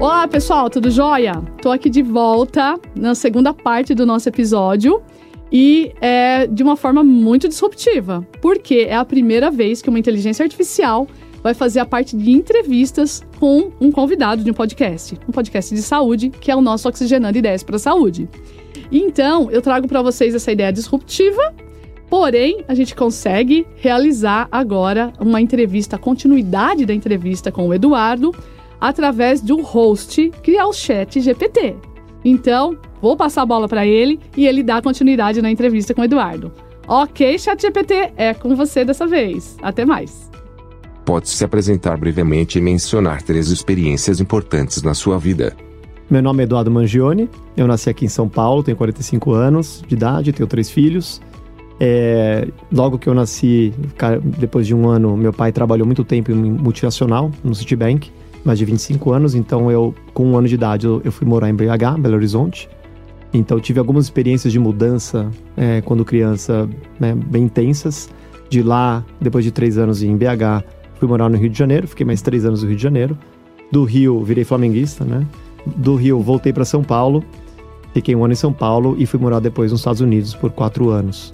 Olá, pessoal, tudo jóia? Tô aqui de volta na segunda parte do nosso episódio e é de uma forma muito disruptiva, porque é a primeira vez que uma inteligência artificial vai fazer a parte de entrevistas com um convidado de um podcast, um podcast de saúde, que é o nosso Oxigenando Ideias para a Saúde. Então, eu trago para vocês essa ideia disruptiva, porém, a gente consegue realizar agora uma entrevista, a continuidade da entrevista com o Eduardo, através do host, que é o Chat GPT. Então, vou passar a bola para ele e ele dá continuidade na entrevista com o Eduardo. Ok, Chat GPT, é com você dessa vez. Até mais. Pode se apresentar brevemente e mencionar três experiências importantes na sua vida. Meu nome é Eduardo Mangione, eu nasci aqui em São Paulo, tenho 45 anos de idade, tenho três filhos. É, logo que eu nasci, depois de um ano, meu pai trabalhou muito tempo em multinacional, no Citibank mais de 25 anos, então eu, com um ano de idade, eu, eu fui morar em BH, Belo Horizonte. Então tive algumas experiências de mudança é, quando criança, né, bem intensas. De lá, depois de três anos em BH, fui morar no Rio de Janeiro, fiquei mais três anos no Rio de Janeiro. Do Rio, virei flamenguista, né? Do Rio, voltei para São Paulo, fiquei um ano em São Paulo e fui morar depois nos Estados Unidos por quatro anos.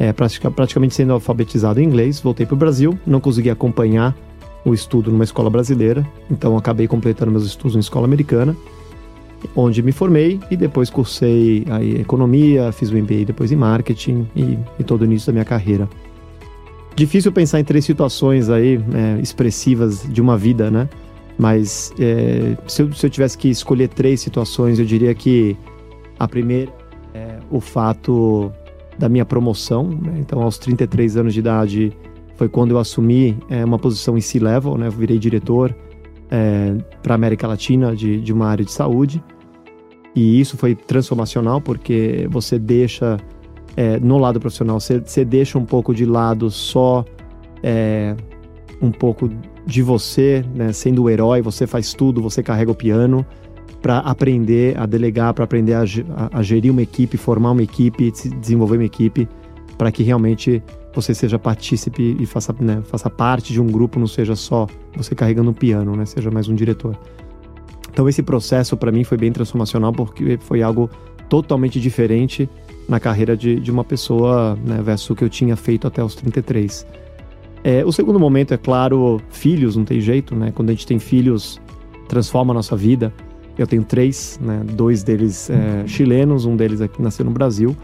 É, praticamente sendo alfabetizado em inglês, voltei para o Brasil, não consegui acompanhar o estudo numa escola brasileira, então acabei completando meus estudos em escola americana, onde me formei e depois cursei aí, economia, fiz o MBA depois em marketing e, e todo o início da minha carreira. Difícil pensar em três situações aí é, expressivas de uma vida, né? Mas é, se, eu, se, eu, tivesse que escolher três situações, eu diria que a primeira é o fato da minha promoção. Né? Então, aos 33 anos de idade, foi quando eu assumi é, uma posição em C-Level, né? Eu virei diretor é, para a América Latina de, de uma área de saúde. E isso foi transformacional porque você deixa, é, no lado profissional, você, você, deixa um pouco de lado só é, um pouco de você, né? Sendo o herói, você faz tudo, você carrega o piano para aprender a delegar, para aprender a, a, a, gerir uma equipe, formar uma equipe, desenvolver uma equipe, para que realmente você seja partícipe e faça, né, faça parte de um grupo, não seja só você carregando um piano, né, seja mais um diretor. Então esse processo para mim foi bem transformacional porque foi algo totalmente diferente na carreira de, de uma pessoa né, versus o que eu tinha feito até os 33. É, o segundo momento é claro, filhos, não tem jeito, né? Quando a gente tem filhos, transforma a nossa vida. Eu tenho três, né? Dois deles é, chilenos, um deles aqui nasceu no Brasil.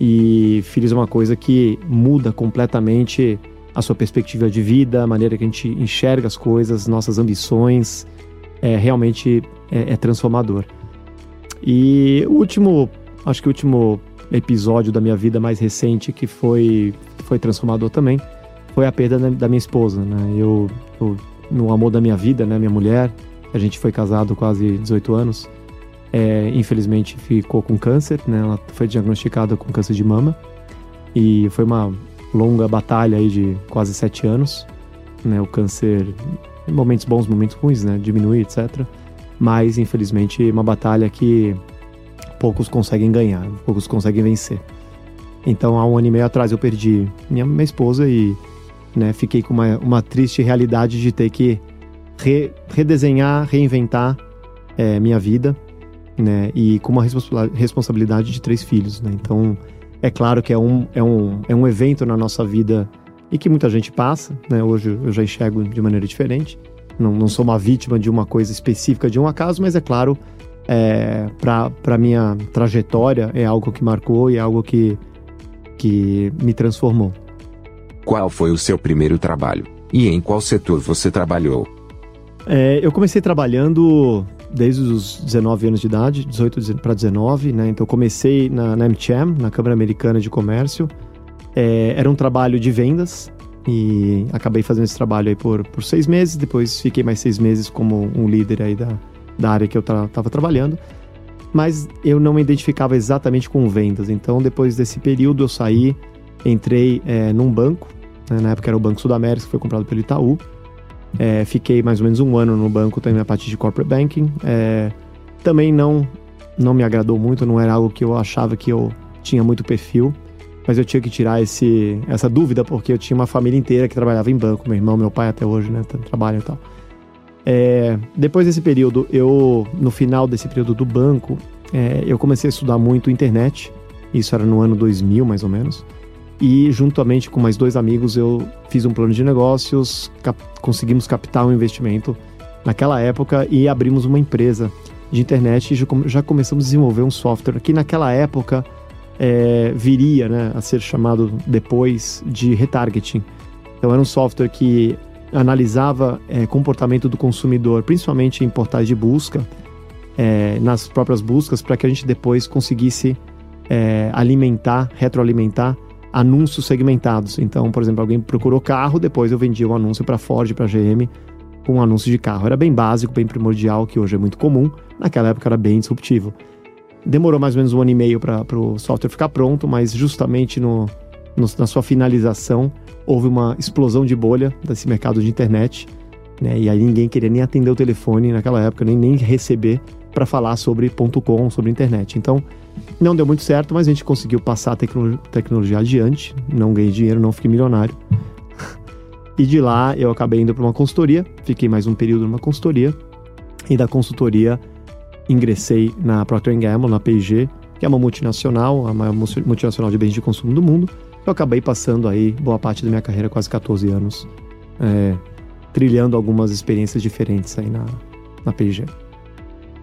E filhos é uma coisa que muda completamente a sua perspectiva de vida, a maneira que a gente enxerga as coisas, nossas ambições. É realmente é, é transformador. E o último, acho que o último episódio da minha vida mais recente que foi, foi transformador também foi a perda da minha esposa, né? Eu, eu no amor da minha vida, né, minha mulher, a gente foi casado quase 18 anos. É, infelizmente ficou com câncer, né? Ela foi diagnosticada com câncer de mama e foi uma longa batalha aí de quase sete anos, né? O câncer, momentos bons, momentos ruins, né? Diminui, etc. Mas infelizmente uma batalha que poucos conseguem ganhar, poucos conseguem vencer. Então há um ano e meio atrás eu perdi minha, minha esposa e né, fiquei com uma, uma triste realidade de ter que re, redesenhar, reinventar é, minha vida né? E com uma responsabilidade de três filhos, né? Então, é claro que é um, é um, é um evento na nossa vida e que muita gente passa, né? Hoje eu já enxergo de maneira diferente. Não, não sou uma vítima de uma coisa específica de um acaso, mas é claro, é, para minha trajetória é algo que marcou e é algo que, que me transformou. Qual foi o seu primeiro trabalho? E em qual setor você trabalhou? É, eu comecei trabalhando desde os 19 anos de idade, 18 para 19, né? Então comecei na, na MCHAM, na Câmara Americana de Comércio. É, era um trabalho de vendas e acabei fazendo esse trabalho aí por, por seis meses. Depois fiquei mais seis meses como um líder aí da, da área que eu estava trabalhando. Mas eu não me identificava exatamente com vendas. Então depois desse período eu saí, entrei é, num banco. Né? Na época era o Banco Sudamérica, que foi comprado pelo Itaú. É, fiquei mais ou menos um ano no banco também na parte de corporate banking. É, também não não me agradou muito, não era algo que eu achava que eu tinha muito perfil, mas eu tinha que tirar esse, essa dúvida porque eu tinha uma família inteira que trabalhava em banco, meu irmão, meu pai até hoje, né, trabalham e tal. É, depois desse período, eu, no final desse período do banco, é, eu comecei a estudar muito internet. Isso era no ano 2000, mais ou menos. E, juntamente com mais dois amigos, eu fiz um plano de negócios, cap conseguimos captar um investimento naquela época e abrimos uma empresa de internet e já começamos a desenvolver um software que naquela época é, viria né, a ser chamado depois de retargeting. Então era um software que analisava é, comportamento do consumidor, principalmente em portais de busca, é, nas próprias buscas, para que a gente depois conseguisse alimentar, retroalimentar anúncios segmentados. Então, por exemplo, alguém procurou carro, depois eu vendia um anúncio para Ford, para GM, com um anúncio de carro. Era bem básico, bem primordial, que hoje é muito comum. Naquela época era bem disruptivo. Demorou mais ou menos um ano e meio para o software ficar pronto, mas justamente no, no, na sua finalização houve uma explosão de bolha desse mercado de internet. Né? E aí ninguém queria nem atender o telefone naquela época, nem, nem receber para falar sobre .com, sobre internet. Então, não deu muito certo, mas a gente conseguiu passar a tecno tecnologia adiante. Não ganhei dinheiro, não fiquei milionário. e de lá eu acabei indo para uma consultoria, fiquei mais um período numa consultoria. E da consultoria ingressei na Procter Gamble, na P&G, que é uma multinacional, a maior multinacional de bens de consumo do mundo. Eu acabei passando aí boa parte da minha carreira, quase 14 anos, é, trilhando algumas experiências diferentes aí na, na P&G.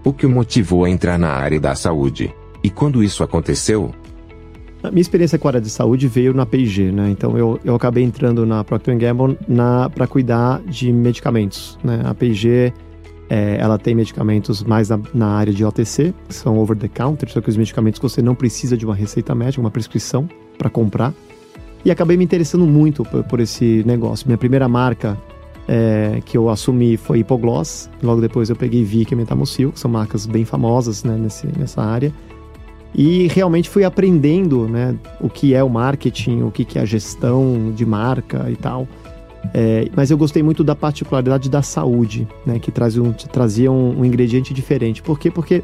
O que o motivou a entrar na área da saúde? E quando isso aconteceu? A minha experiência com a área de saúde veio na P&G, né? Então eu, eu acabei entrando na Procter Gamble para cuidar de medicamentos, né? A P&G é, ela tem medicamentos mais na, na, área de OTC, que são over the counter, são aqueles medicamentos que você não precisa de uma receita médica, uma prescrição para comprar. E acabei me interessando muito por, por esse negócio. Minha primeira marca é, que eu assumi foi Hipogloss. Logo depois eu peguei Vic e Metamucil, que são marcas bem famosas né, nesse, nessa área. E realmente fui aprendendo né, o que é o marketing, o que é a gestão de marca e tal. É, mas eu gostei muito da particularidade da saúde, né, que trazia, um, trazia um, um, ingrediente diferente. Por quê? Porque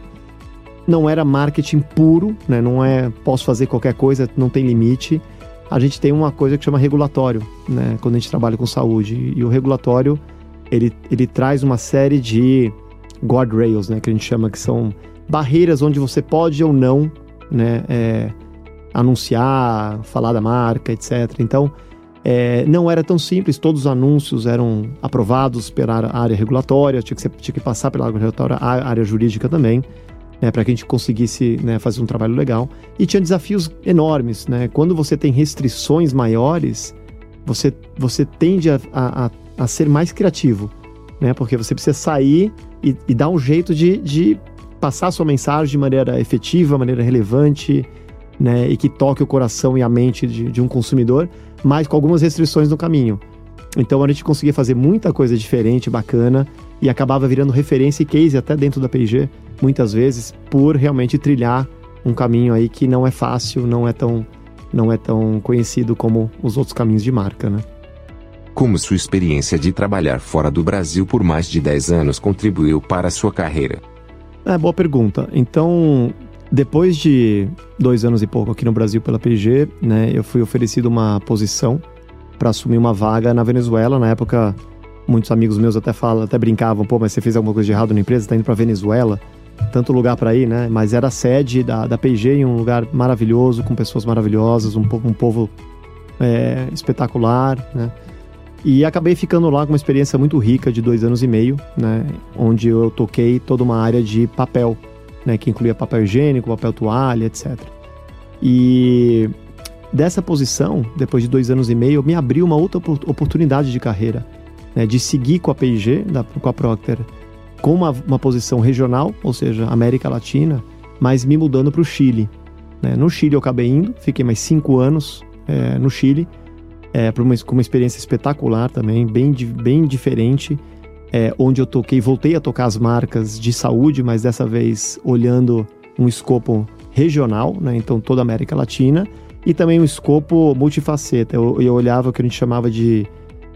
não era marketing puro, né, não é posso fazer qualquer coisa, não tem limite. A gente tem uma coisa que chama regulatório, né, quando a gente trabalha com saúde. E o regulatório, ele, ele traz uma série de guardrails, né, que a gente chama que são barreiras onde você pode ou não né, é, anunciar, falar da marca, etc. Então, é, não era tão simples, todos os anúncios eram aprovados pela área regulatória, tinha que, ser, tinha que passar pela área regulatória, a área jurídica também, né, para que a gente conseguisse né, fazer um trabalho legal. E tinha desafios enormes. Né? Quando você tem restrições maiores, você, você tende a, a, a ser mais criativo, né? porque você precisa sair e, e dar um jeito de, de passar sua mensagem de maneira efetiva, maneira relevante, né, e que toque o coração e a mente de, de, um consumidor, mas com algumas restrições no caminho. Então a gente conseguia fazer muita coisa diferente, bacana, e acabava virando referência e case até dentro da P&G, muitas vezes, por realmente trilhar um caminho aí que não é fácil, não é tão, não é tão conhecido como os outros caminhos de marca, né? Como sua experiência de trabalhar fora do Brasil por mais de 10 anos contribuiu para a sua carreira? É, boa pergunta. Então, depois de dois anos e pouco aqui no Brasil pela PG, né, eu fui oferecido uma posição para assumir uma vaga na Venezuela. Na época, muitos amigos meus até falam, até brincavam, pô, mas você fez alguma coisa de errado na empresa, está indo para Venezuela, tanto lugar para ir, né? Mas era a sede da, da PG em um lugar maravilhoso, com pessoas maravilhosas, um povo, um povo é, espetacular, né? E acabei ficando lá com uma experiência muito rica de dois anos e meio, né? Onde eu toquei toda uma área de papel, né? Que incluía papel higiênico, papel toalha, etc. E dessa posição, depois de dois anos e meio, me abriu uma outra oportunidade de carreira, né? De seguir com a P&G, com a Procter, com uma, uma posição regional, ou seja, América Latina, mas me mudando para o Chile. Né? No Chile eu acabei indo, fiquei mais cinco anos é, no Chile, é, com uma experiência espetacular também, bem, bem diferente, é, onde eu toquei, voltei a tocar as marcas de saúde, mas dessa vez olhando um escopo regional, né, então toda a América Latina, e também um escopo multifaceta. Eu, eu olhava o que a gente chamava de,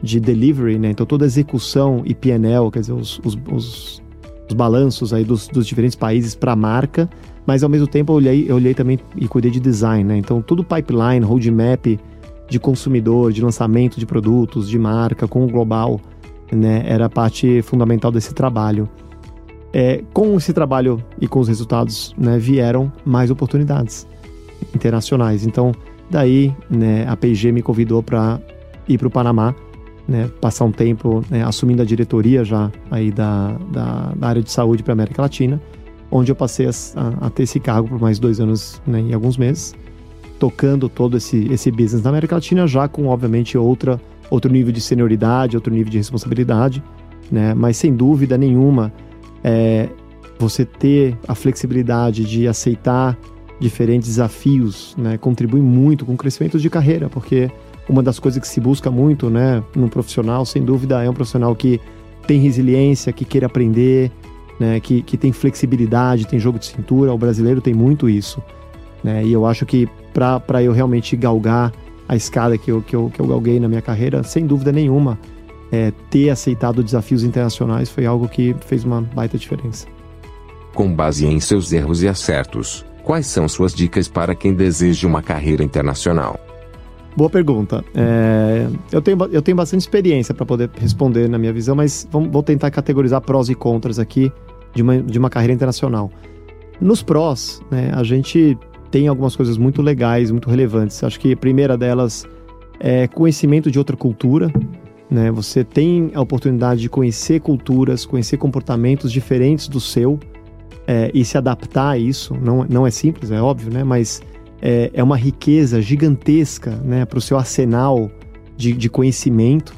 de delivery, né, então toda a execução e PNL, quer dizer, os, os, os, os balanços aí dos, dos diferentes países para a marca, mas ao mesmo tempo eu olhei, eu olhei também e cuidei de design, né, então todo pipeline, roadmap, de consumidor, de lançamento de produtos, de marca, com o global, né, era parte fundamental desse trabalho. É, com esse trabalho e com os resultados, né, vieram mais oportunidades internacionais. Então, daí, né, a P&G me convidou para ir para o Panamá, né, passar um tempo né, assumindo a diretoria já aí da, da, da área de saúde para América Latina, onde eu passei a, a, ter esse cargo por mais dois anos né, e alguns meses, tocando todo esse, esse business na América Latina, já com, obviamente, outra, outro nível de senioridade, outro nível de responsabilidade, né, mas sem dúvida nenhuma é, você ter a flexibilidade de aceitar diferentes desafios, né, contribui muito com o crescimento de carreira, porque uma das coisas que se busca muito, né, num profissional, sem dúvida, é um profissional que tem resiliência, que queira aprender, né, que, que tem flexibilidade, tem jogo de cintura. O brasileiro tem muito isso. Né, e eu acho que para eu realmente galgar a escada que eu, que, eu, que eu galguei na minha carreira, sem dúvida nenhuma, é, ter aceitado desafios internacionais foi algo que fez uma baita diferença. Com base em seus erros e acertos, quais são suas dicas para quem deseja uma carreira internacional? Boa pergunta. É, eu, tenho, eu tenho bastante experiência para poder responder na minha visão, mas vamos, vou tentar categorizar prós e contras aqui de uma, de uma carreira internacional. Nos prós, né, a gente tem algumas coisas muito legais, muito relevantes. Acho que a primeira delas é conhecimento de outra cultura. Né? Você tem a oportunidade de conhecer culturas, conhecer comportamentos diferentes do seu é, e se adaptar a isso. Não, não é simples, é óbvio, né? mas é, é uma riqueza gigantesca né, para o seu arsenal de, de conhecimento.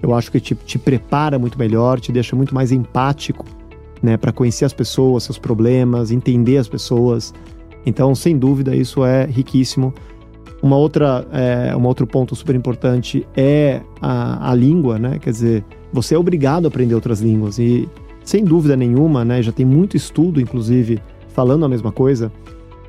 Eu acho que te, te prepara muito melhor, te deixa muito mais empático né, para conhecer as pessoas, seus problemas, entender as pessoas. Então, sem dúvida, isso é riquíssimo. Uma outra, é, um outro ponto super importante é a, a língua, né? Quer dizer, você é obrigado a aprender outras línguas e, sem dúvida nenhuma, né? Já tem muito estudo, inclusive, falando a mesma coisa.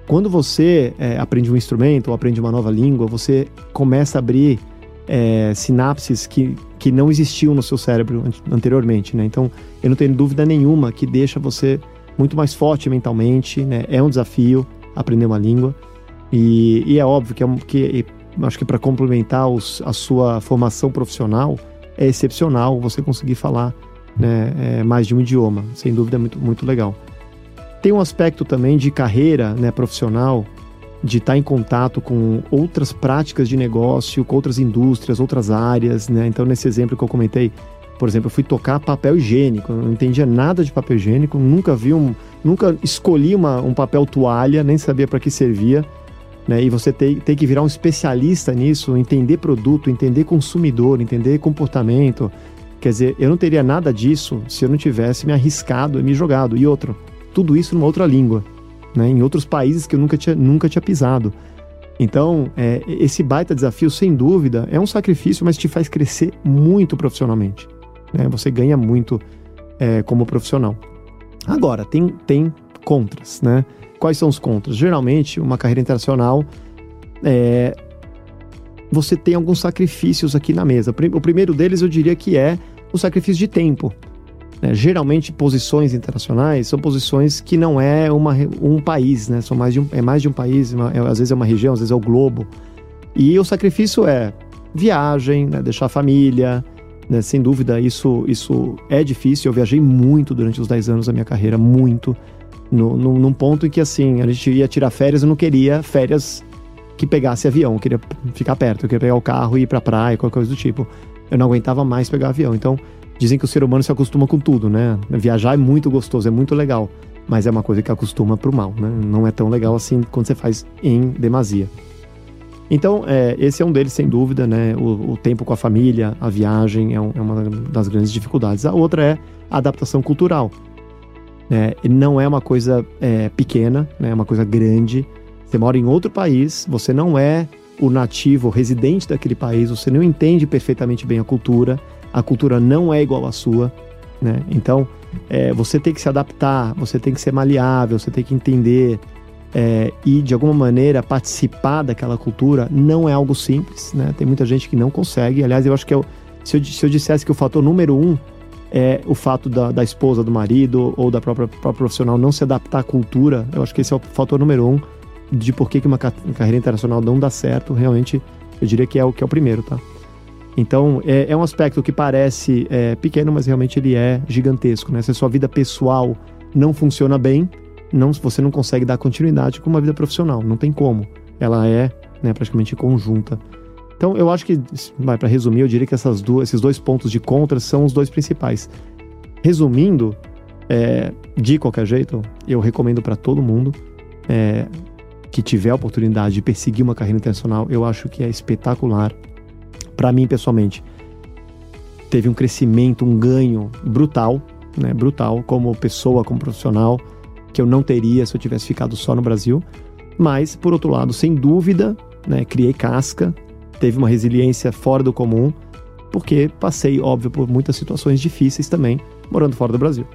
Quando você é, aprende um instrumento ou aprende uma nova língua, você começa a abrir é, sinapses que, que não existiam no seu cérebro anteriormente, né? Então, eu não tenho dúvida nenhuma que deixa você muito mais forte mentalmente, né? É um desafio aprender uma língua. E, e é óbvio que, é, que acho que para complementar os, a sua formação profissional, é excepcional você conseguir falar né, é, mais de um idioma. Sem dúvida é muito, muito legal. Tem um aspecto também de carreira né, profissional, de estar em contato com outras práticas de negócio, com outras indústrias, outras áreas. Né? Então, nesse exemplo que eu comentei, por exemplo, eu fui tocar papel higiênico, não entendia nada de papel higiênico, nunca vi um, nunca escolhi uma, um papel toalha, nem sabia para que servia né? E você tem, tem que virar um especialista nisso, entender produto, entender consumidor, entender comportamento. Quer dizer, eu não teria nada disso se eu não tivesse me arriscado e me jogado. E outro, tudo isso numa outra língua, né? em outros países que eu nunca tinha, nunca tinha pisado. Então, é, esse baita desafio, sem dúvida, é um sacrifício, mas te faz crescer muito profissionalmente. Né? Você ganha muito é, como profissional. Agora, tem, tem contras, né? Quais são os contras? Geralmente, uma carreira internacional é, você tem alguns sacrifícios aqui na mesa. O primeiro deles eu diria que é o sacrifício de tempo. Né? Geralmente, posições internacionais são posições que não é uma, um país, né? São mais de um, é mais de um país, uma, é, às vezes é uma região, às vezes é o globo. E o sacrifício é viagem, né? deixar a família, né? sem dúvida isso, isso é difícil. Eu viajei muito durante os 10 anos da minha carreira, muito no, no, num ponto em que, assim, a gente ia tirar férias, eu não queria férias que pegasse avião, eu queria ficar perto, eu queria pegar o carro e ir pra praia, qualquer coisa do tipo. Eu não aguentava mais pegar avião. Então, dizem que o ser humano se acostuma com tudo, né? Viajar é muito gostoso, é muito legal, mas é uma coisa que acostuma pro mal, né? Não é tão legal assim quando você faz em demasia. Então, é, esse é um deles, sem dúvida, né? O, o tempo com a família, a viagem é, um, é, uma das grandes dificuldades. A outra é a adaptação cultural. Né? Não é uma coisa é, pequena, né? é uma coisa grande. Você mora em outro país, você não é o nativo, o residente daquele país, você não entende perfeitamente bem a cultura, a cultura não é igual à sua. Né? Então, é, você tem que se adaptar, você tem que ser maleável, você tem que entender é, e, de alguma maneira, participar daquela cultura não é algo simples. Né? Tem muita gente que não consegue. Aliás, eu acho que eu, se, eu, se eu dissesse que o fator número um é o fato da, da esposa, do marido ou da própria, própria, profissional não se adaptar à cultura. Eu acho que esse é o fator número um de por que, uma carreira internacional não dá certo. Realmente, eu diria que é o que é o primeiro, tá? Então, é, é um aspecto que parece é, pequeno, mas realmente ele é gigantesco. Né? Se a sua vida pessoal não funciona bem, não, você não consegue dar continuidade com uma vida profissional. Não tem como. Ela é né, praticamente conjunta. Então, eu acho que, para resumir, eu diria que essas duas, esses dois pontos de contra são os dois principais. Resumindo, é, de qualquer jeito, eu recomendo para todo mundo é, que tiver a oportunidade de perseguir uma carreira internacional, eu acho que é espetacular. Para mim, pessoalmente, teve um crescimento, um ganho brutal, né, brutal, como pessoa, como profissional, que eu não teria se eu tivesse ficado só no Brasil. Mas, por outro lado, sem dúvida, né, criei casca, teve uma resiliência fora do comum, porque passei, óbvio, por muitas situações difíceis também, morando fora do Brasil.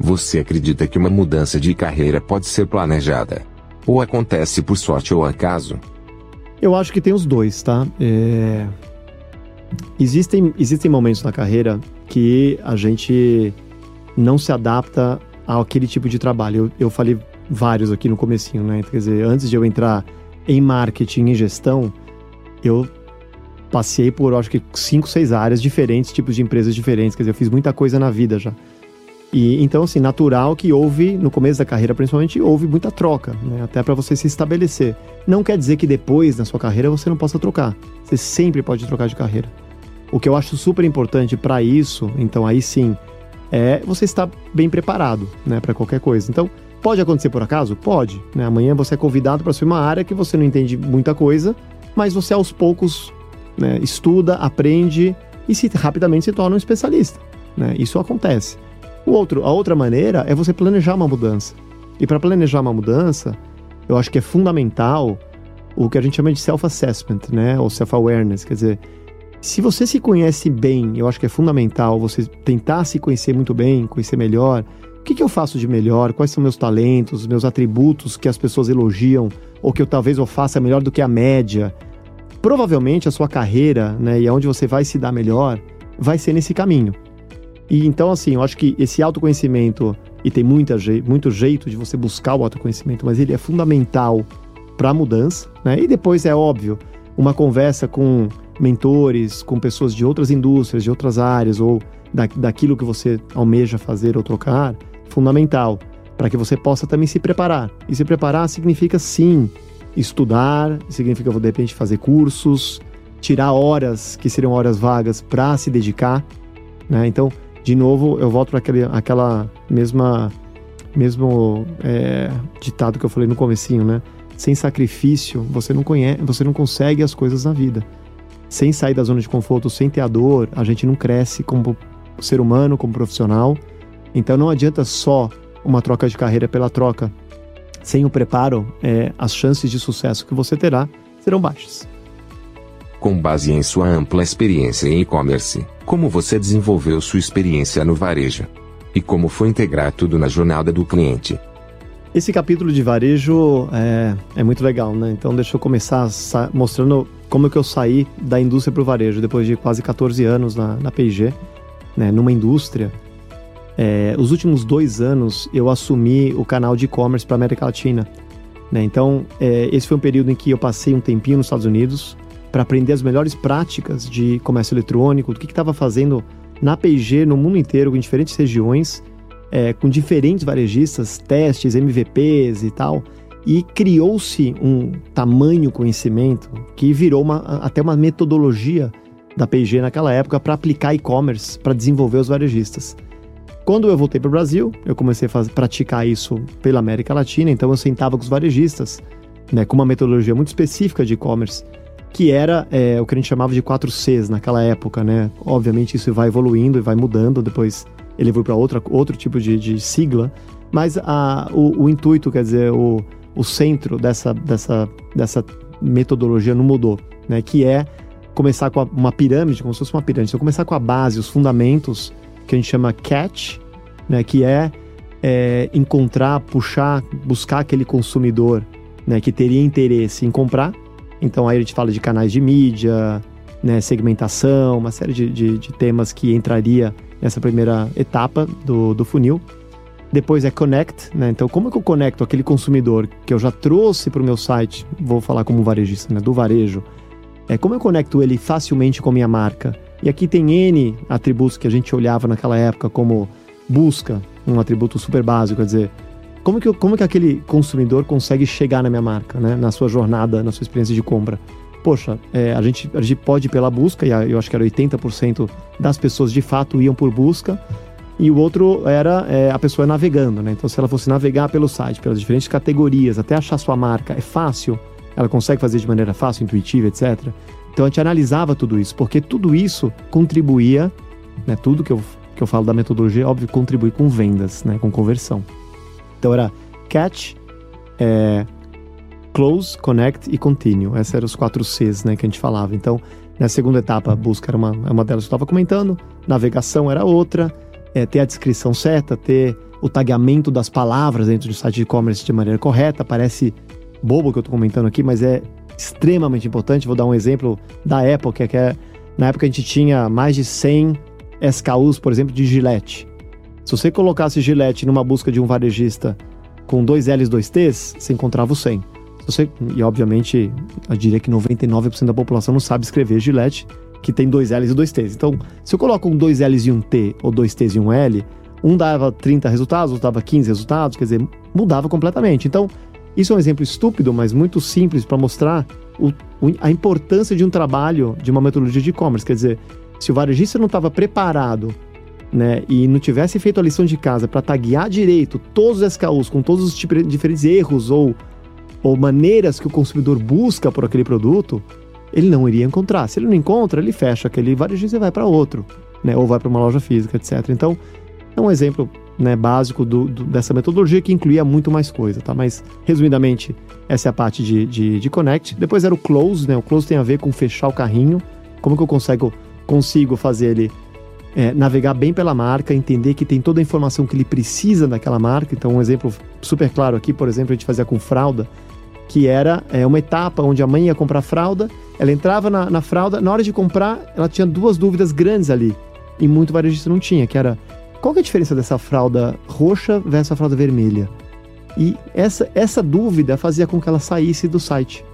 Você acredita que uma mudança de carreira pode ser planejada? Ou acontece por sorte ou acaso? Eu acho que tem os dois, tá? É... Existem, existem momentos na carreira que a gente não se adapta àquele tipo de trabalho. Eu, eu falei vários aqui no comecinho, né? Quer dizer, antes de eu entrar em marketing e gestão, eu passei por, acho que, cinco, seis áreas diferentes, tipos de empresas diferentes. Quer dizer, eu fiz muita coisa na vida já. E então, assim, natural que houve, no começo da carreira principalmente, houve muita troca, né? Até para você se estabelecer. Não quer dizer que depois, na sua carreira, você não possa trocar. Você sempre pode trocar de carreira. O que eu acho super importante para isso, então aí sim, é você estar bem preparado, né, para qualquer coisa. Então, pode acontecer por acaso? Pode. Né? Amanhã você é convidado para assumir uma área que você não entende muita coisa, mas você aos poucos né, estuda, aprende e se rapidamente se torna um especialista. Né? Isso acontece. O outro, a outra maneira é você planejar uma mudança. E para planejar uma mudança, eu acho que é fundamental o que a gente chama de self-assessment, né? Ou self-awareness. Quer dizer, se você se conhece bem, eu acho que é fundamental você tentar se conhecer muito bem, conhecer melhor. O que, que eu faço de melhor? Quais são meus talentos, meus atributos que as pessoas elogiam ou que eu talvez eu faça melhor do que a média? Provavelmente a sua carreira, né, e aonde você vai se dar melhor, vai ser nesse caminho. E então, assim, eu acho que esse autoconhecimento, e tem muita, muito jeito de você buscar o autoconhecimento, mas ele é fundamental para a mudança, né? E depois é óbvio, uma conversa com mentores, com pessoas de outras indústrias, de outras áreas, ou da, daquilo que você almeja fazer ou trocar, fundamental, para que você possa também se preparar. E se preparar significa sim estudar, significa de repente fazer cursos, tirar horas que seriam horas vagas para se dedicar, né? Então, de novo, eu volto para aquela mesma mesmo é, ditado que eu falei no comecinho, né? Sem sacrifício, você não conhece, você não consegue as coisas na vida. Sem sair da zona de conforto, sem ter a dor, a gente não cresce como ser humano, como profissional. Então não adianta só uma troca de carreira pela troca. Sem o preparo, é, as chances de sucesso que você terá serão baixas. Com base em sua ampla experiência em e-commerce, como você desenvolveu sua experiência no varejo? E como foi integrar tudo na jornada do cliente? Esse capítulo de varejo é, é muito legal, né? Então deixa eu começar mostrando como é que eu saí da indústria para o varejo depois de quase 14 anos na, na P&G, né? Numa indústria. É, os últimos dois anos eu assumi o canal de e-commerce para América Latina. Né? Então é, esse foi um período em que eu passei um tempinho nos Estados Unidos, para aprender as melhores práticas de comércio eletrônico, do que estava fazendo na P&G no mundo inteiro, em diferentes regiões, é, com diferentes varejistas, testes, MVPs e tal. E criou-se um tamanho conhecimento que virou uma, até uma metodologia da P&G naquela época para aplicar e-commerce, para desenvolver os varejistas. Quando eu voltei para o Brasil, eu comecei a fazer, praticar isso pela América Latina, então eu sentava com os varejistas, né, com uma metodologia muito específica de e-commerce, que era é, o que a gente chamava de 4Cs naquela época, né? Obviamente isso vai evoluindo e vai mudando, depois ele foi para outro tipo de, de, sigla, mas a, o, o, intuito, quer dizer, o, o centro dessa, dessa, dessa metodologia não mudou, né? Que é começar com uma pirâmide, como se fosse uma pirâmide. Se eu começar com a base, os fundamentos, que a gente chama catch, né? Que é, é encontrar, puxar, buscar aquele consumidor né, que teria interesse em comprar então aí a gente fala de canais de mídia, né, segmentação, uma série de, de, de, temas que entraria nessa primeira etapa do, do funil. Depois é connect, né? Então como é que eu conecto aquele consumidor que eu já trouxe para o meu site, vou falar como varejista, né, do varejo, É, como eu conecto ele facilmente com a minha marca? E aqui tem N atributos que a gente olhava naquela época, como busca, um atributo super básico, quer dizer, como que, como que aquele consumidor consegue chegar na minha marca, né? na sua jornada, na sua experiência de compra? Poxa, é, a, gente, a gente pode ir pela busca, e eu acho que era 80% das pessoas de fato iam por busca, e o outro era é, a pessoa navegando, né? Então, se ela fosse navegar pelo site, pelas diferentes categorias, até achar sua marca, é fácil, ela consegue fazer de maneira fácil, intuitiva, etc. Então, a gente analisava tudo isso, porque tudo isso contribuía, né? Tudo que eu, que eu falo da metodologia, óbvio, contribui com vendas, né? Com conversão. Então, era catch, é, close, connect e continue. Esses eram os quatro Cs, né? Que a gente falava. Então, na segunda etapa, busca era uma, uma delas que eu estava comentando, navegação era outra, é, ter a descrição certa, ter o tagamento das palavras dentro do site de e-commerce de maneira correta. Parece bobo que eu estou comentando aqui, mas é extremamente importante. Vou dar um exemplo da época, que é na época a gente tinha mais de 100 SKUs, por exemplo, de Gillette. Se você colocasse Gillette numa busca de um varejista com dois L's dois T's, você encontrava o 100. Você, e obviamente, eu diria que 99% da população não sabe escrever Gillette, que tem dois L's e dois T's. Então, se eu coloco um dois L's e um T, ou dois T's e um L, um dava 30 resultados, outro dava 15 resultados, quer dizer, mudava completamente. Então, isso é um exemplo estúpido, mas muito simples para mostrar o, a importância de um trabalho, de uma metodologia de e-commerce. Quer dizer, se o varejista não estava preparado né, e não tivesse feito a lição de casa para taguear direito todos os SKUs com todos os diferentes erros ou, ou maneiras que o consumidor busca por aquele produto, ele não iria encontrar. Se ele não encontra, ele fecha aquele varejista e vai para outro, né, ou vai para uma loja física, etc. Então, é um exemplo né, básico do, do, dessa metodologia que incluía muito mais coisa, tá? Mas, resumidamente, essa é a parte de, de, de, Connect. Depois era o Close, né? O Close tem a ver com fechar o carrinho. Como que eu consigo, consigo fazer ele é, navegar bem pela marca, entender que tem toda a informação que ele precisa daquela marca. Então, um exemplo super claro aqui, por exemplo, a gente fazia com fralda, que era é, uma etapa onde a mãe ia comprar fralda, ela entrava na, na fralda, na hora de comprar, ela tinha duas dúvidas grandes ali. E muito varejista não tinha, que era qual é a diferença dessa fralda roxa versus a fralda vermelha? E essa, essa dúvida fazia com que ela saísse do site.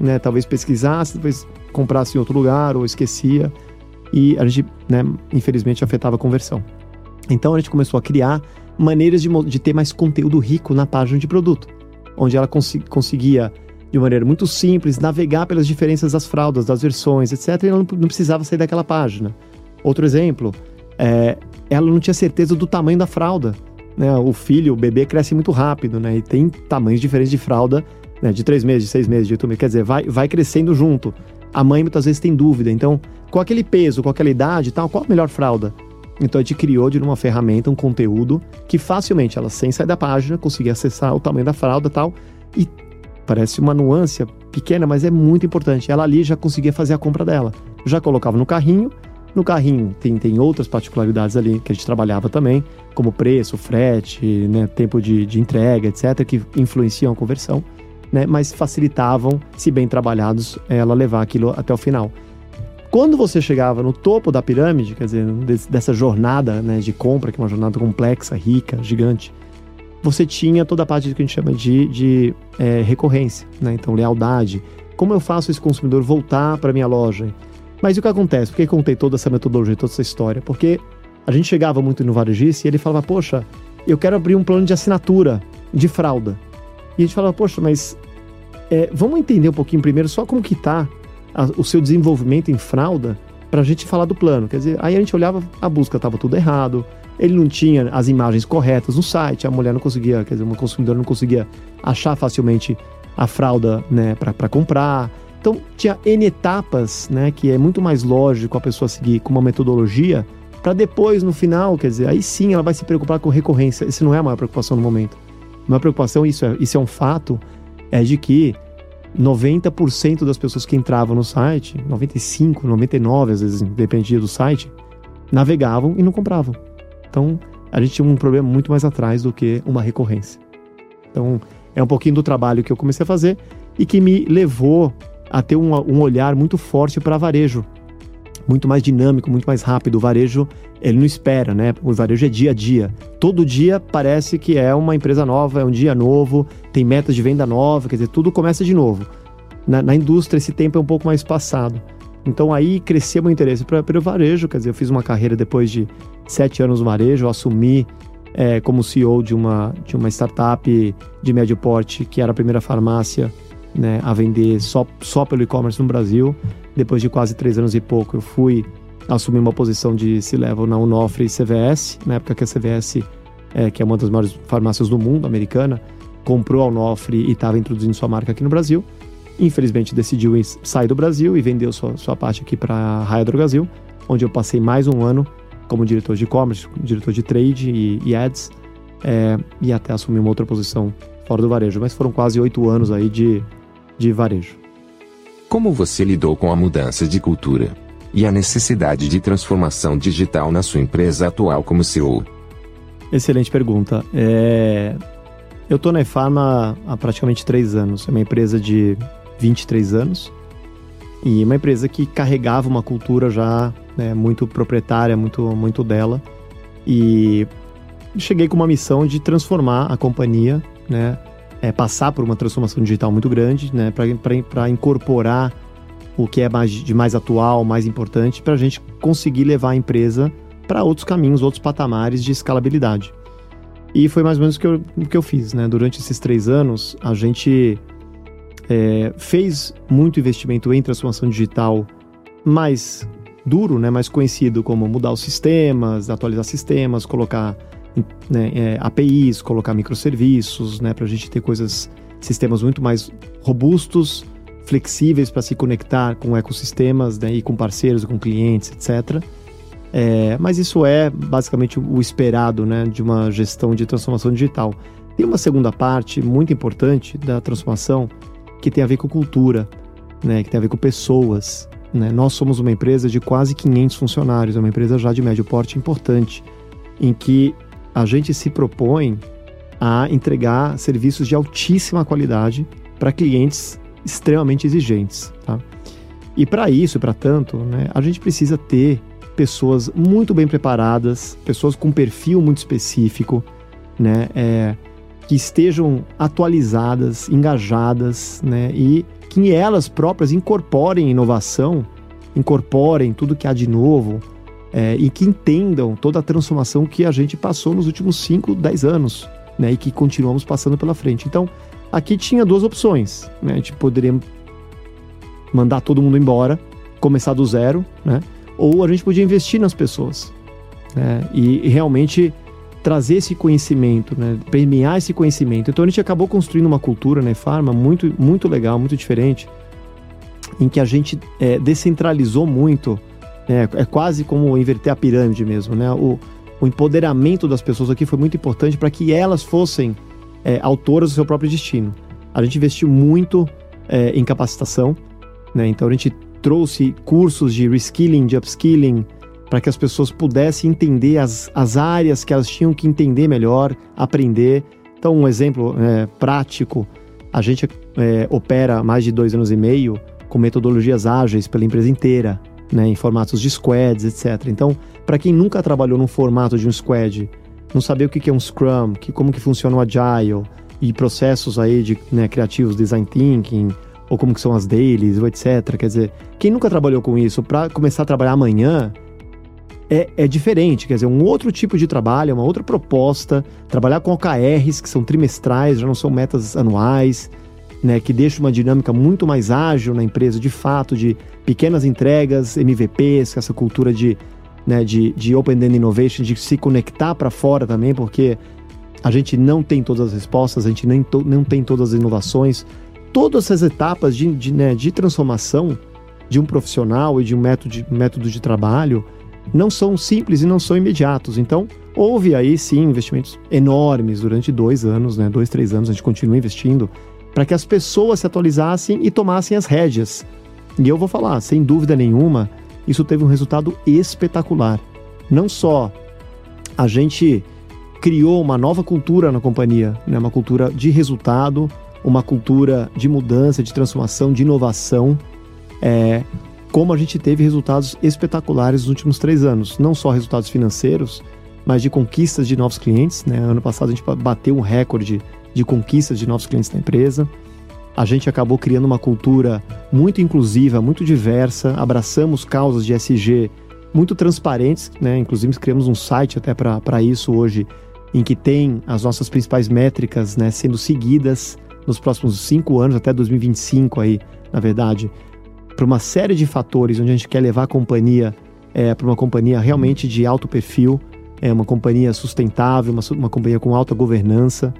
Né? Talvez pesquisasse, depois comprasse em outro lugar ou esquecia. E a gente, né, infelizmente, afetava a conversão. Então a gente começou a criar maneiras de, de ter mais conteúdo rico na página de produto, onde ela cons conseguia, de maneira muito simples, navegar pelas diferenças das fraldas, das versões, etc. E ela não, não precisava sair daquela página. Outro exemplo, é, ela não tinha certeza do tamanho da fralda. Né? O filho, o bebê cresce muito rápido, né? E tem tamanhos diferentes de fralda, né? De três meses, de seis meses, de oito meses. Quer dizer, vai, vai crescendo junto. A mãe muitas vezes tem dúvida. Então, com aquele peso, com aquela idade e tal, qual a melhor fralda? Então a gente criou de uma ferramenta um conteúdo que facilmente ela, sem sair da página, conseguia acessar o tamanho da fralda tal. E parece uma nuance pequena, mas é muito importante. Ela ali já conseguia fazer a compra dela. Já colocava no carrinho no carrinho tem, tem outras particularidades ali que a gente trabalhava também, como preço, frete, né, tempo de, de entrega, etc., que influenciam a conversão, né, mas facilitavam, se bem trabalhados, ela levar aquilo até o final. Quando você chegava no topo da pirâmide, quer dizer, dessa jornada né, de compra, que é uma jornada complexa, rica, gigante, você tinha toda a parte que a gente chama de, de é, recorrência, né? então lealdade. Como eu faço esse consumidor voltar para minha loja? Mas o que acontece? Por que contei toda essa metodologia, toda essa história? Porque a gente chegava muito no varejista e ele falava, poxa, eu quero abrir um plano de assinatura de fralda. E a gente falava, poxa, mas é, vamos entender um pouquinho primeiro só como que está o seu desenvolvimento em fralda para a gente falar do plano. Quer dizer, aí a gente olhava, a busca estava tudo errado, ele não tinha as imagens corretas no site, a mulher não conseguia, quer dizer, uma consumidora não conseguia achar facilmente a fralda né, para comprar. Então, tinha N etapas, né, que é muito mais lógico a pessoa seguir com uma metodologia, para depois, no final, quer dizer, aí sim ela vai se preocupar com recorrência. Isso não é a maior preocupação no momento. A maior preocupação, isso é, isso é um fato, é de que 90% das pessoas que entravam no site, 95, 99 às vezes, dependia do site, navegavam e não compravam. Então, a gente tinha um problema muito mais atrás do que uma recorrência. Então, é um pouquinho do trabalho que eu comecei a fazer e que me levou a ter um, um olhar muito forte para varejo, muito mais dinâmico, muito mais rápido. O varejo, ele não espera, né? O varejo é dia a dia. Todo dia parece que é uma empresa nova, é um dia novo, tem metas de venda nova, quer dizer, tudo começa de novo. na, na, indústria esse tempo é um pouco mais passado. Então aí cresceu meu interesse para o varejo, quer dizer, eu fiz uma carreira depois de sete anos no varejo, eu assumi é, como CEO de uma, de uma startup de médio porte, que era a primeira farmácia né, a vender só, só pelo e-commerce no Brasil. Depois de quase três anos e pouco, eu fui assumir uma posição de C-Level na Unofre CVS, na época que a CVS, é, que é uma das maiores farmácias do mundo, americana, comprou a Unofre e estava introduzindo sua marca aqui no Brasil. Infelizmente decidiu sair do Brasil e vendeu sua, sua parte aqui para a Raia do Brasil, onde eu passei mais um ano como diretor de e-commerce, diretor de trade e, e ads, é, e até assumir uma outra posição fora do varejo. Mas foram quase oito anos aí de, de varejo. Como você lidou com a mudança de cultura e a necessidade de transformação digital na sua empresa atual como CEO? Excelente pergunta. É... Eu estou na eFarma há praticamente três anos. É uma empresa de 23 anos e uma empresa que carregava uma cultura já né, muito proprietária, muito, muito dela. E cheguei com uma missão de transformar a companhia, né, é, passar por uma transformação digital muito grande, né, para incorporar o que é mais, de mais atual, mais importante, para a gente conseguir levar a empresa para outros caminhos, outros patamares de escalabilidade. E foi mais ou menos o que eu, que eu fiz. Né? Durante esses três anos, a gente é, fez muito investimento em transformação digital mais duro, né, mais conhecido como mudar os sistemas, atualizar sistemas, colocar né, é, APIs, colocar microserviços, né, para a gente ter coisas, sistemas muito mais robustos, flexíveis para se conectar com ecossistemas né, e com parceiros, com clientes, etc. É, mas isso é basicamente o esperado né, de uma gestão de transformação digital. Tem uma segunda parte muito importante da transformação que tem a ver com cultura, né, que tem a ver com pessoas. Né? Nós somos uma empresa de quase 500 funcionários, é uma empresa já de médio porte importante, em que a gente se propõe a entregar serviços de altíssima qualidade para clientes extremamente exigentes. Tá? E para isso, para tanto, né, a gente precisa ter pessoas muito bem preparadas, pessoas com perfil muito específico, né, é, que estejam atualizadas, engajadas, né, e que elas próprias incorporem inovação, incorporem tudo que há de novo, é, e que entendam toda a transformação que a gente passou nos últimos 5, 10 anos, né, e que continuamos passando pela frente. Então, aqui tinha duas opções, né, a gente poderia mandar todo mundo embora, começar do zero, né, ou a gente podia investir nas pessoas, né, e, realmente trazer esse conhecimento, né, premiar esse conhecimento. Então a gente acabou construindo uma cultura na né, Farma muito, muito legal, muito diferente, em que a gente é, descentralizou muito é, é quase como inverter a pirâmide mesmo, né? O, o empoderamento das pessoas aqui foi muito importante para que elas fossem é, autoras do seu próprio destino. A gente investiu muito é, em capacitação, né? Então a gente trouxe cursos de reskilling, de upskilling, para que as pessoas pudessem entender as, as áreas que elas tinham que entender melhor, aprender. Então, um exemplo é, prático: a gente é, opera mais de dois anos e meio com metodologias ágeis pela empresa inteira né, em formatos de squads, etc. Então, para quem nunca trabalhou num formato de um squad, não saber o que é um Scrum, que, como que funciona o Agile e processos aí de né, criativos, design thinking, ou como que são as dailies, etc. Quer dizer, quem nunca trabalhou com isso, para começar a trabalhar amanhã, é, é, diferente, quer dizer, um outro tipo de trabalho, uma outra proposta, trabalhar com OKRs, que são trimestrais, já não são metas anuais, né, que deixa uma dinâmica muito mais ágil na empresa, de fato, de pequenas entregas, MVPs, essa cultura de, né, de, de Open End Innovation, de se conectar para fora também, porque a gente não tem todas as respostas, a gente nem to, não tem todas as inovações. Todas essas etapas de, de, né, de transformação de um profissional e de um método de, método de trabalho não são simples e não são imediatos. Então, houve aí sim investimentos enormes durante dois anos, né, dois, três anos, a gente continua investindo para que as pessoas se atualizassem e tomassem as rédeas. E eu vou falar, sem dúvida nenhuma, isso teve um resultado espetacular. Não só a gente criou uma nova cultura na companhia, né? uma cultura de resultado, uma cultura de mudança, de transformação, de inovação, é, como a gente teve resultados espetaculares nos últimos três anos. Não só resultados financeiros, mas de conquistas de novos clientes. Né? Ano passado a gente bateu um recorde de conquistas de novos clientes da empresa. A gente acabou criando uma cultura muito inclusiva, muito diversa, abraçamos causas de SG muito transparentes, né? Inclusive criamos um site até para isso hoje, em que tem as nossas principais métricas né, sendo seguidas nos próximos cinco anos, até 2025 aí, na verdade, para uma série de fatores onde a gente quer levar a companhia é, para uma companhia realmente de alto perfil, é uma companhia sustentável, uma, uma companhia com alta governança.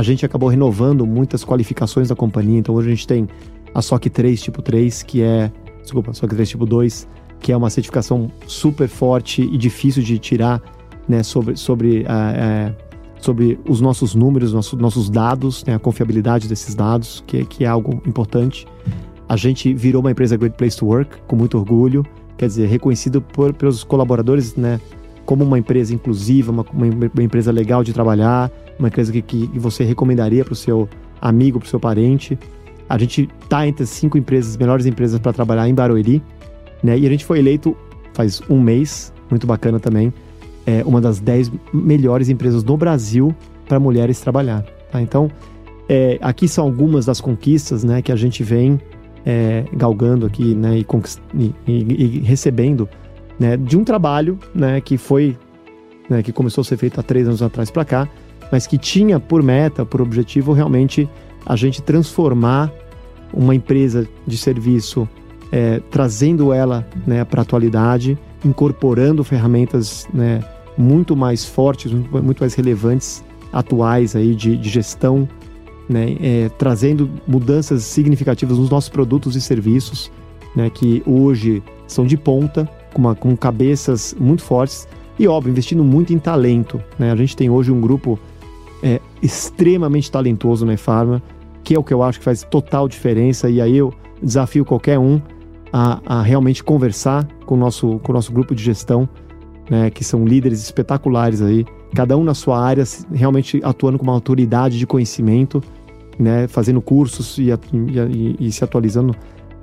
A gente acabou renovando muitas qualificações da companhia, então hoje a gente tem a SOC 3 tipo 3, que é, desculpa, SOC 3 tipo 2, que é uma certificação super forte e difícil de tirar, né, sobre, sobre, uh, sobre os nossos números, nossos, nossos dados, né, a confiabilidade desses dados, que, que é algo importante. A gente virou uma empresa Great Place to Work, com muito orgulho, quer dizer, reconhecido por, pelos colaboradores, né, como uma empresa inclusiva, uma, uma, empresa legal de trabalhar, uma empresa que, que você recomendaria para o seu amigo, para o seu parente. A gente está entre as cinco empresas, melhores empresas para trabalhar em Barueri, né? E a gente foi eleito faz um mês, muito bacana também, é uma das dez melhores empresas do Brasil para mulheres trabalhar. Tá? Então, é, aqui são algumas das conquistas, né, que a gente vem é, galgando aqui, né, e, e, e recebendo, né, de um trabalho, né, que foi, né, que começou a ser feito há três anos atrás para cá, mas que tinha por meta, por objetivo realmente a gente transformar uma empresa de serviço, é, trazendo ela né, para a atualidade, incorporando ferramentas né, muito mais fortes, muito, mais relevantes, atuais aí de, de gestão, né, é, trazendo mudanças significativas nos nossos produtos e serviços, né, que hoje são de ponta, com, uma, com cabeças muito fortes e, óbvio, investindo muito em talento. Né? A gente tem hoje um grupo é, extremamente talentoso na Farma, que é o que eu acho que faz total diferença. E aí eu desafio qualquer um a, a realmente conversar com o nosso, com o nosso grupo de gestão, né, que são líderes espetaculares aí, cada um na sua área, realmente atuando com uma autoridade de conhecimento, né, fazendo cursos e, e, e se atualizando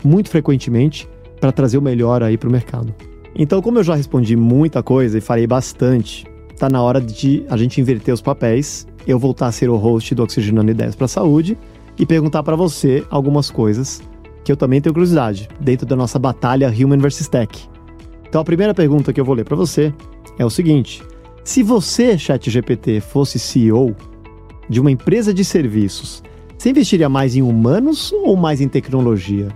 muito frequentemente para trazer o melhor aí para o mercado. Então, como eu já respondi muita coisa e falei bastante, tá na hora de a gente inverter os papéis, eu voltar a ser o host do Oxigenando Ideias para a Saúde e perguntar para você algumas coisas que eu também tenho curiosidade, dentro da nossa batalha Human vs Tech. Então, a primeira pergunta que eu vou ler para você é o seguinte: se você, ChatGPT, fosse CEO de uma empresa de serviços, você investiria mais em humanos ou mais em tecnologia?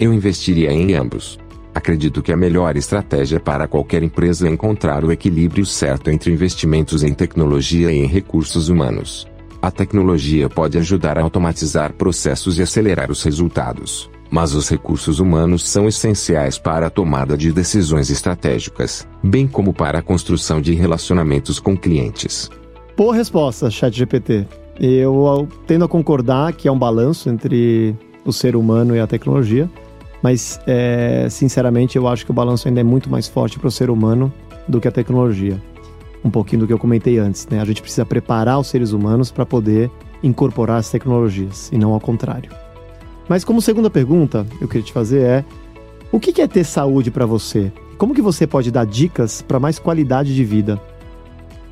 Eu investiria em ambos. Acredito que a melhor estratégia para qualquer empresa é encontrar o equilíbrio certo entre investimentos em tecnologia e em recursos humanos. A tecnologia pode ajudar a automatizar processos e acelerar os resultados, mas os recursos humanos são essenciais para a tomada de decisões estratégicas, bem como para a construção de relacionamentos com clientes. Boa resposta, ChatGPT. Eu tendo a concordar que é um balanço entre o ser humano e a tecnologia, mas é, sinceramente eu acho que o balanço ainda é muito mais forte para o ser humano do que a tecnologia um pouquinho do que eu comentei antes, né? A gente precisa preparar os seres humanos para poder incorporar as tecnologias e não ao contrário. Mas como segunda pergunta, eu queria te fazer é: o que é ter saúde para você? Como que você pode dar dicas para mais qualidade de vida?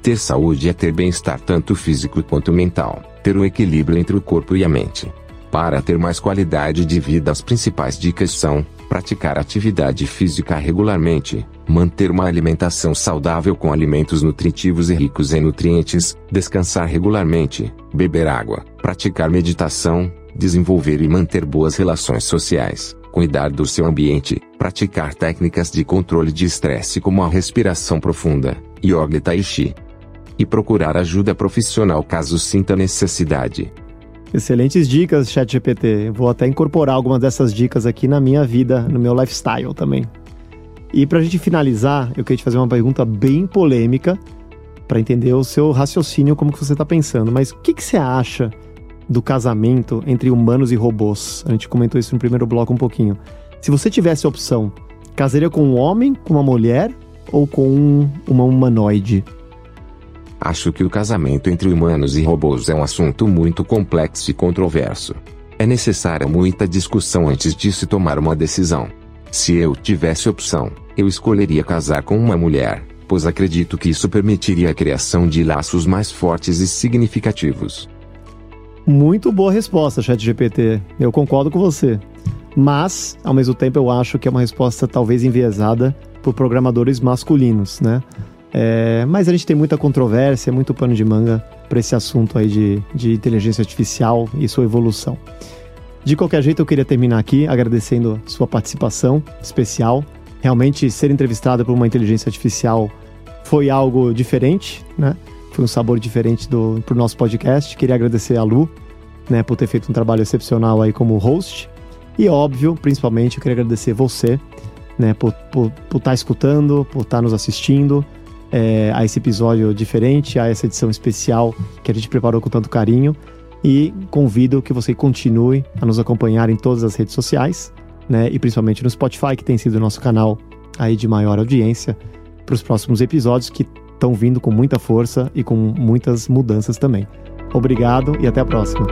Ter saúde é ter bem-estar tanto físico quanto mental, ter um equilíbrio entre o corpo e a mente. Para ter mais qualidade de vida, as principais dicas são: praticar atividade física regularmente, manter uma alimentação saudável com alimentos nutritivos e ricos em nutrientes, descansar regularmente, beber água, praticar meditação, desenvolver e manter boas relações sociais, cuidar do seu ambiente, praticar técnicas de controle de estresse como a respiração profunda, yoga e tai chi. E procurar ajuda profissional caso sinta necessidade. Excelentes dicas, ChatGPT. Vou até incorporar algumas dessas dicas aqui na minha vida, no meu lifestyle também. E para a gente finalizar, eu queria te fazer uma pergunta bem polêmica para entender o seu raciocínio, como que você está pensando. Mas o que, que você acha do casamento entre humanos e robôs? A gente comentou isso no primeiro bloco um pouquinho. Se você tivesse a opção, casaria com um homem, com uma mulher ou com um, uma humanoide? Acho que o casamento entre humanos e robôs é um assunto muito complexo e controverso. É necessária muita discussão antes de se tomar uma decisão. Se eu tivesse opção, eu escolheria casar com uma mulher, pois acredito que isso permitiria a criação de laços mais fortes e significativos. Muito boa resposta, ChatGPT. Eu concordo com você. Mas, ao mesmo tempo, eu acho que é uma resposta talvez enviesada por programadores masculinos, né? É, mas a gente tem muita controvérsia, muito pano de manga para esse assunto aí de, de inteligência artificial e sua evolução. De qualquer jeito, eu queria terminar aqui agradecendo sua participação especial. Realmente, ser entrevistado por uma inteligência artificial foi algo diferente, né? Foi um sabor diferente do pro nosso podcast. Queria agradecer a Lu, né, por ter feito um trabalho excepcional aí como host. E óbvio, principalmente, eu queria agradecer você, né, por estar por, por tá escutando, por estar tá nos assistindo é, a esse episódio diferente, a essa edição especial que a gente preparou com tanto carinho. E convido que você continue a nos acompanhar em todas as redes sociais, né, e principalmente no Spotify, que tem sido o nosso canal aí de maior audiência, para os próximos episódios que estão vindo com muita força e com muitas mudanças também. Obrigado e até a próxima.